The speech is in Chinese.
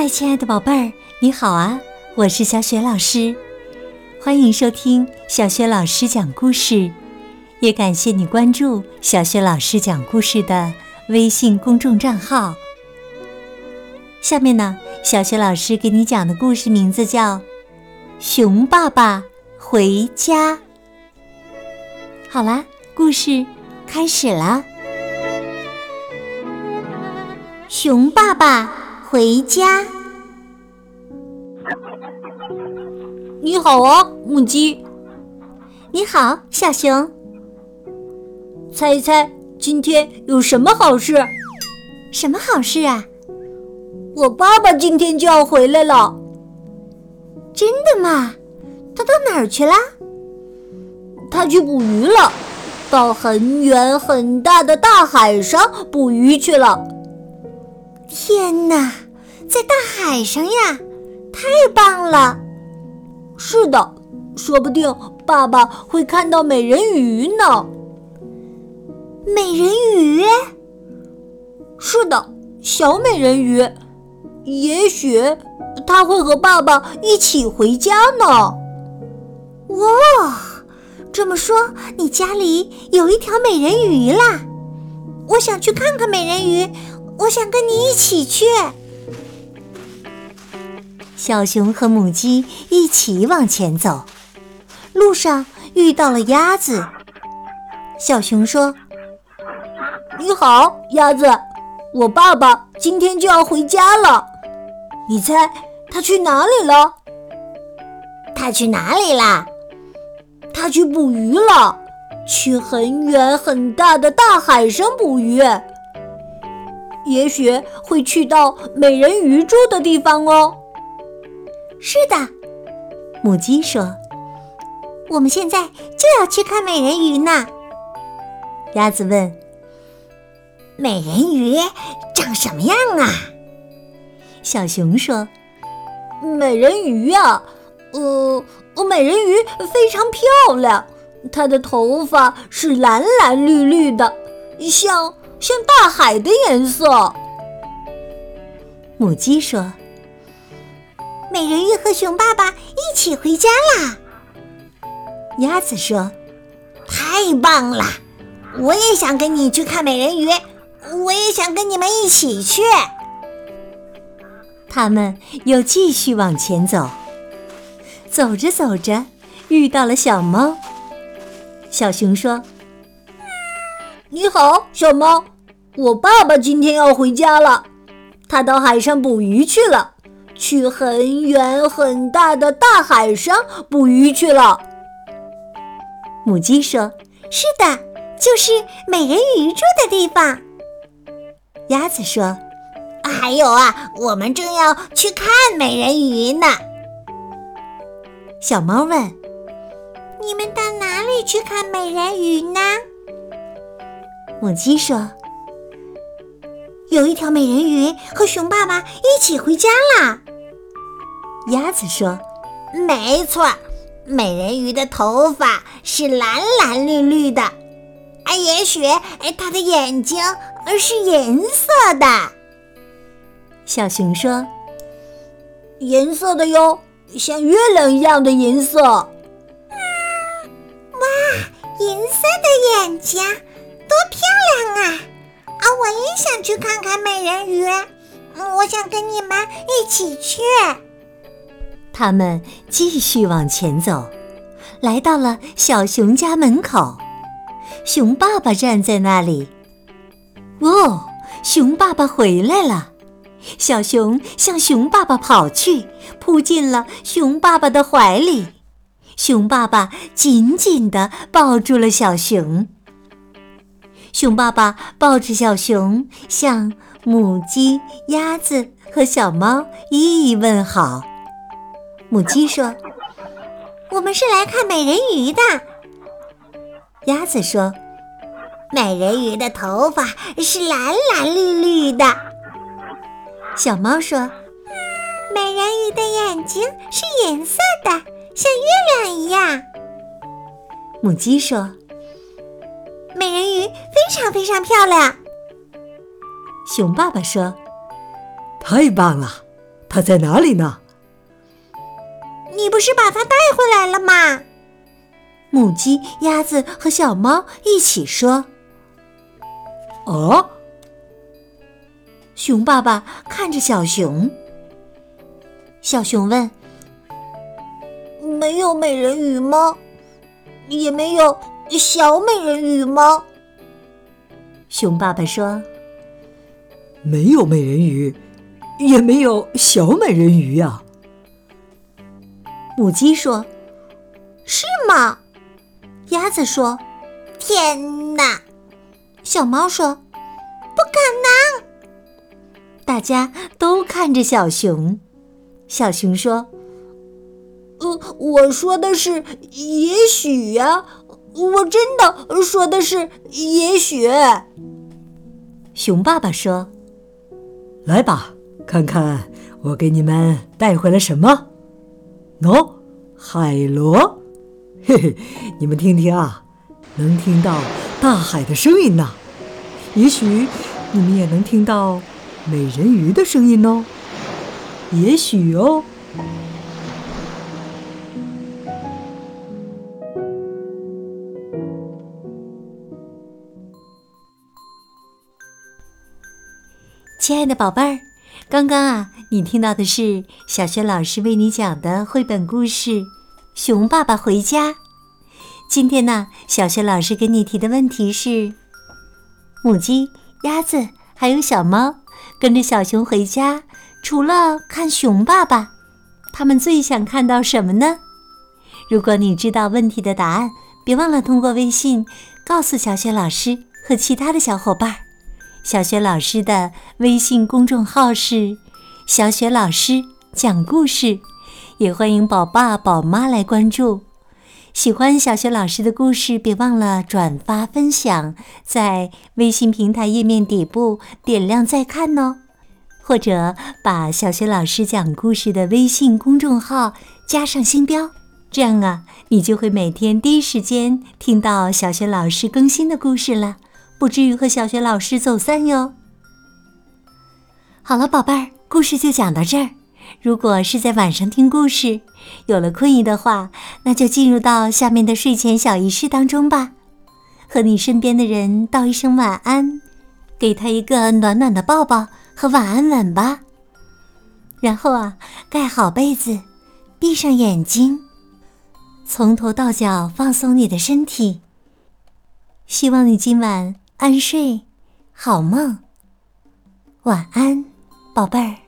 嗨，亲爱的宝贝儿，你好啊！我是小雪老师，欢迎收听小雪老师讲故事，也感谢你关注小雪老师讲故事的微信公众账号。下面呢，小雪老师给你讲的故事名字叫《熊爸爸回家》。好啦，故事开始啦！熊爸爸回家。你好啊，母鸡。你好，小熊。猜一猜，今天有什么好事？什么好事啊？我爸爸今天就要回来了。真的吗？他到哪儿去了？他去捕鱼了，到很远很大的大海上捕鱼去了。天哪，在大海上呀！太棒了！是的，说不定爸爸会看到美人鱼呢。美人鱼？是的，小美人鱼。也许他会和爸爸一起回家呢。哇，这么说你家里有一条美人鱼啦？我想去看看美人鱼，我想跟你一起去。小熊和母鸡一起往前走，路上遇到了鸭子。小熊说：“你好，鸭子，我爸爸今天就要回家了，你猜他去哪里了？他去哪里啦？他去捕鱼了，去很远很大的大海上捕鱼，也许会去到美人鱼住的地方哦。”是的，母鸡说：“我们现在就要去看美人鱼呢。”鸭子问：“美人鱼长什么样啊？”小熊说：“美人鱼啊，呃，美人鱼非常漂亮，它的头发是蓝蓝绿绿的，像像大海的颜色。”母鸡说。美人鱼和熊爸爸一起回家啦！鸭子说：“太棒了！我也想跟你去看美人鱼，我也想跟你们一起去。”他们又继续往前走，走着走着遇到了小猫。小熊说：“你好，小猫，我爸爸今天要回家了，他到海上捕鱼去了。”去很远很大的大海上捕鱼去了。母鸡说：“是的，就是美人鱼住的地方。”鸭子说：“还有啊，我们正要去看美人鱼呢。”小猫问：“你们到哪里去看美人鱼呢？”母鸡说：“有一条美人鱼和熊爸爸一起回家啦。”鸭子说：“没错，美人鱼的头发是蓝蓝绿绿的，啊，也许它的眼睛是银色的。”小熊说：“银色的哟，像月亮一样的银色。”哇，银色的眼睛，多漂亮啊！啊，我也想去看看美人鱼，嗯我想跟你们一起去。他们继续往前走，来到了小熊家门口。熊爸爸站在那里。哦，熊爸爸回来了！小熊向熊爸爸跑去，扑进了熊爸爸的怀里。熊爸爸紧紧地抱住了小熊。熊爸爸抱着小熊，向母鸡、鸭子和小猫一一问好。母鸡说：“我们是来看美人鱼的。”鸭子说：“美人鱼的头发是蓝蓝绿绿的。”小猫说：“美人鱼的眼睛是银色的，像月亮一样。”母鸡说：“美人鱼非常非常漂亮。”熊爸爸说：“太棒了！”它在哪里呢？你不是把它带回来了吗？母鸡、鸭子和小猫一起说：“哦。”熊爸爸看着小熊。小熊问：“没有美人鱼吗？也没有小美人鱼吗？”熊爸爸说：“没有美人鱼，也没有小美人鱼呀。”母鸡说：“是吗？”鸭子说：“天哪！”小猫说：“不可能！”大家都看着小熊。小熊说：“呃，我说的是也许呀，我真的说的是也许。”熊爸爸说：“来吧，看看我给你们带回来什么。”喏，海螺，嘿嘿，你们听听啊，能听到大海的声音呢。也许你们也能听到美人鱼的声音哦。也许哦。亲爱的宝贝儿。刚刚啊，你听到的是小学老师为你讲的绘本故事《熊爸爸回家》。今天呢，小学老师给你提的问题是：母鸡、鸭子还有小猫跟着小熊回家，除了看熊爸爸，他们最想看到什么呢？如果你知道问题的答案，别忘了通过微信告诉小雪老师和其他的小伙伴儿。小雪老师的微信公众号是“小雪老师讲故事”，也欢迎宝爸宝妈来关注。喜欢小雪老师的故事，别忘了转发分享，在微信平台页面底部点亮再看哦。或者把小雪老师讲故事的微信公众号加上星标，这样啊，你就会每天第一时间听到小雪老师更新的故事了。不至于和小学老师走散哟。好了，宝贝儿，故事就讲到这儿。如果是在晚上听故事，有了困意的话，那就进入到下面的睡前小仪式当中吧。和你身边的人道一声晚安，给他一个暖暖的抱抱和晚安吻吧。然后啊，盖好被子，闭上眼睛，从头到脚放松你的身体。希望你今晚。安睡，好梦，晚安，宝贝儿。